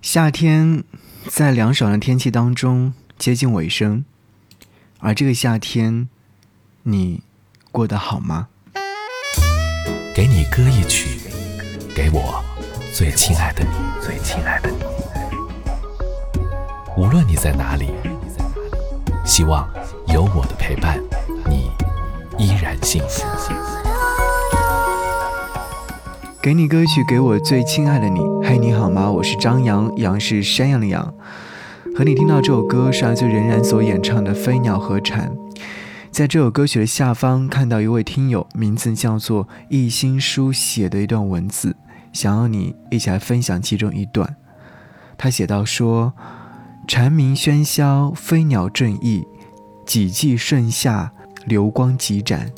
夏天在凉爽的天气当中接近尾声，而这个夏天，你过得好吗？给你歌一曲，给我最亲爱的你，最亲爱的你。无论你在哪里，希望有我的陪伴，你依然幸福。给你歌曲，给我最亲爱的你。嘿，你好吗？我是张扬，杨是山羊的羊。和你听到这首歌是来自任然所演唱的《飞鸟和蝉》。在这首歌曲的下方，看到一位听友，名字叫做一心书写的一段文字，想要你一起来分享其中一段。他写到说：“蝉鸣喧嚣，飞鸟正义，几季盛夏，流光几盏。”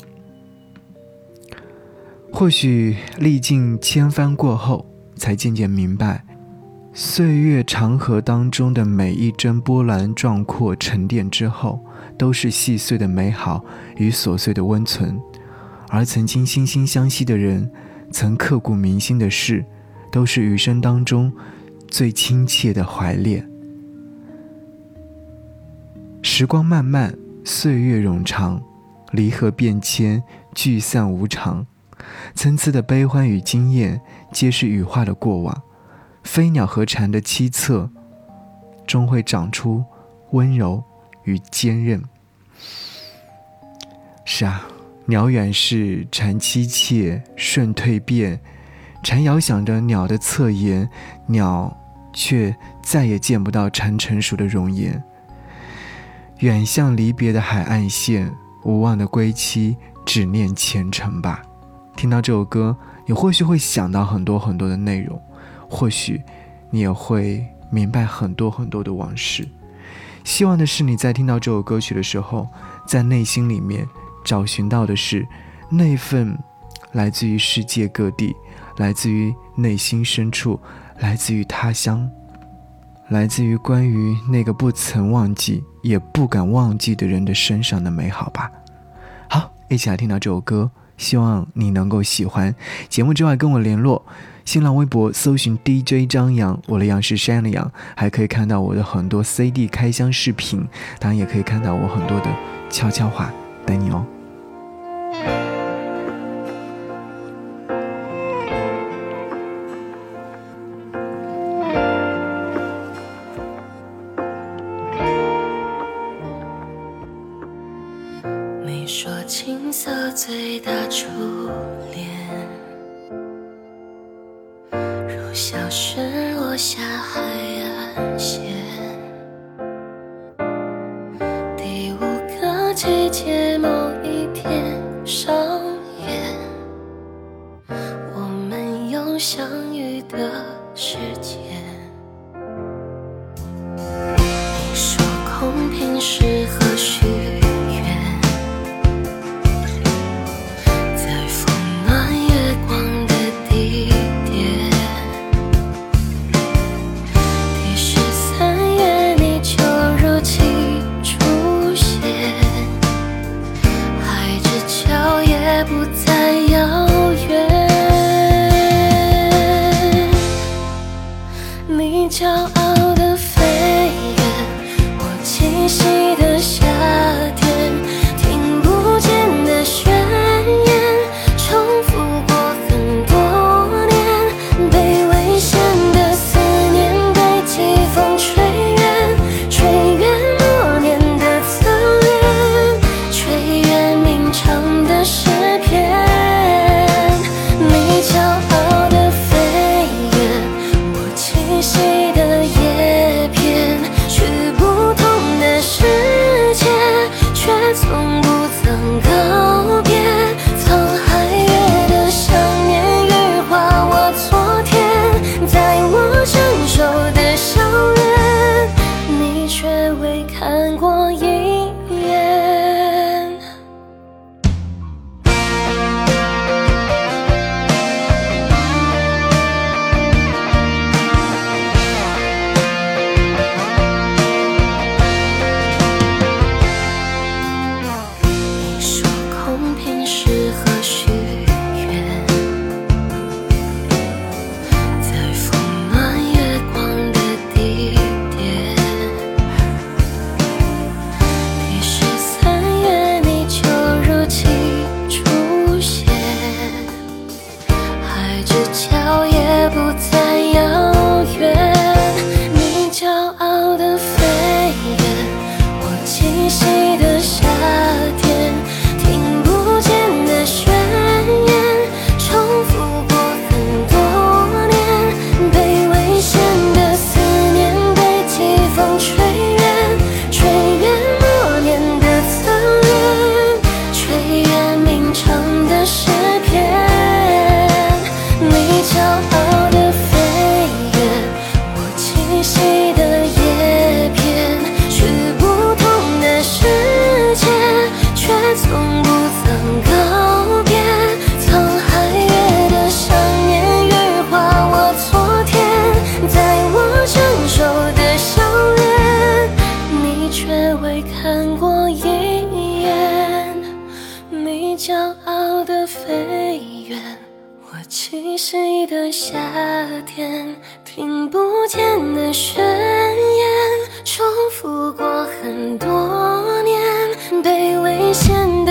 或许历尽千帆过后，才渐渐明白，岁月长河当中的每一帧波澜壮阔沉淀之后，都是细碎的美好与琐碎的温存。而曾经惺惺相惜的人，曾刻骨铭心的事，都是余生当中最亲切的怀恋。时光漫漫，岁月冗长，离合变迁，聚散无常。参差的悲欢与惊艳，皆是羽化的过往；飞鸟和蝉的凄恻，终会长出温柔与坚韧。是啊，鸟远逝，蝉凄切，瞬蜕变。蝉遥想着鸟的侧颜，鸟却再也见不到蝉成熟的容颜。远向离别的海岸线，无望的归期，只念前程吧。听到这首歌，你或许会想到很多很多的内容，或许你也会明白很多很多的往事。希望的是你在听到这首歌曲的时候，在内心里面找寻到的是那份来自于世界各地、来自于内心深处、来自于他乡、来自于关于那个不曾忘记也不敢忘记的人的身上的美好吧。好，一起来听到这首歌。希望你能够喜欢节目之外跟我联络，新浪微博搜寻 DJ 张扬，我的杨是山的羊，还可以看到我的很多 CD 开箱视频，当然也可以看到我很多的悄悄话，等你哦。青涩最大初恋，如消失落下海岸线。第五个季节某一天上演，我们有相遇的时间。你说空瓶适合骄傲的飞远，我栖息的夏天，听不见的宣言，重复过很多年，被危险的思念被季风吹远，吹远多年的侧脸，吹远鸣唱的诗我71的夏天，听不见的宣言，重复过很多年，被危险的。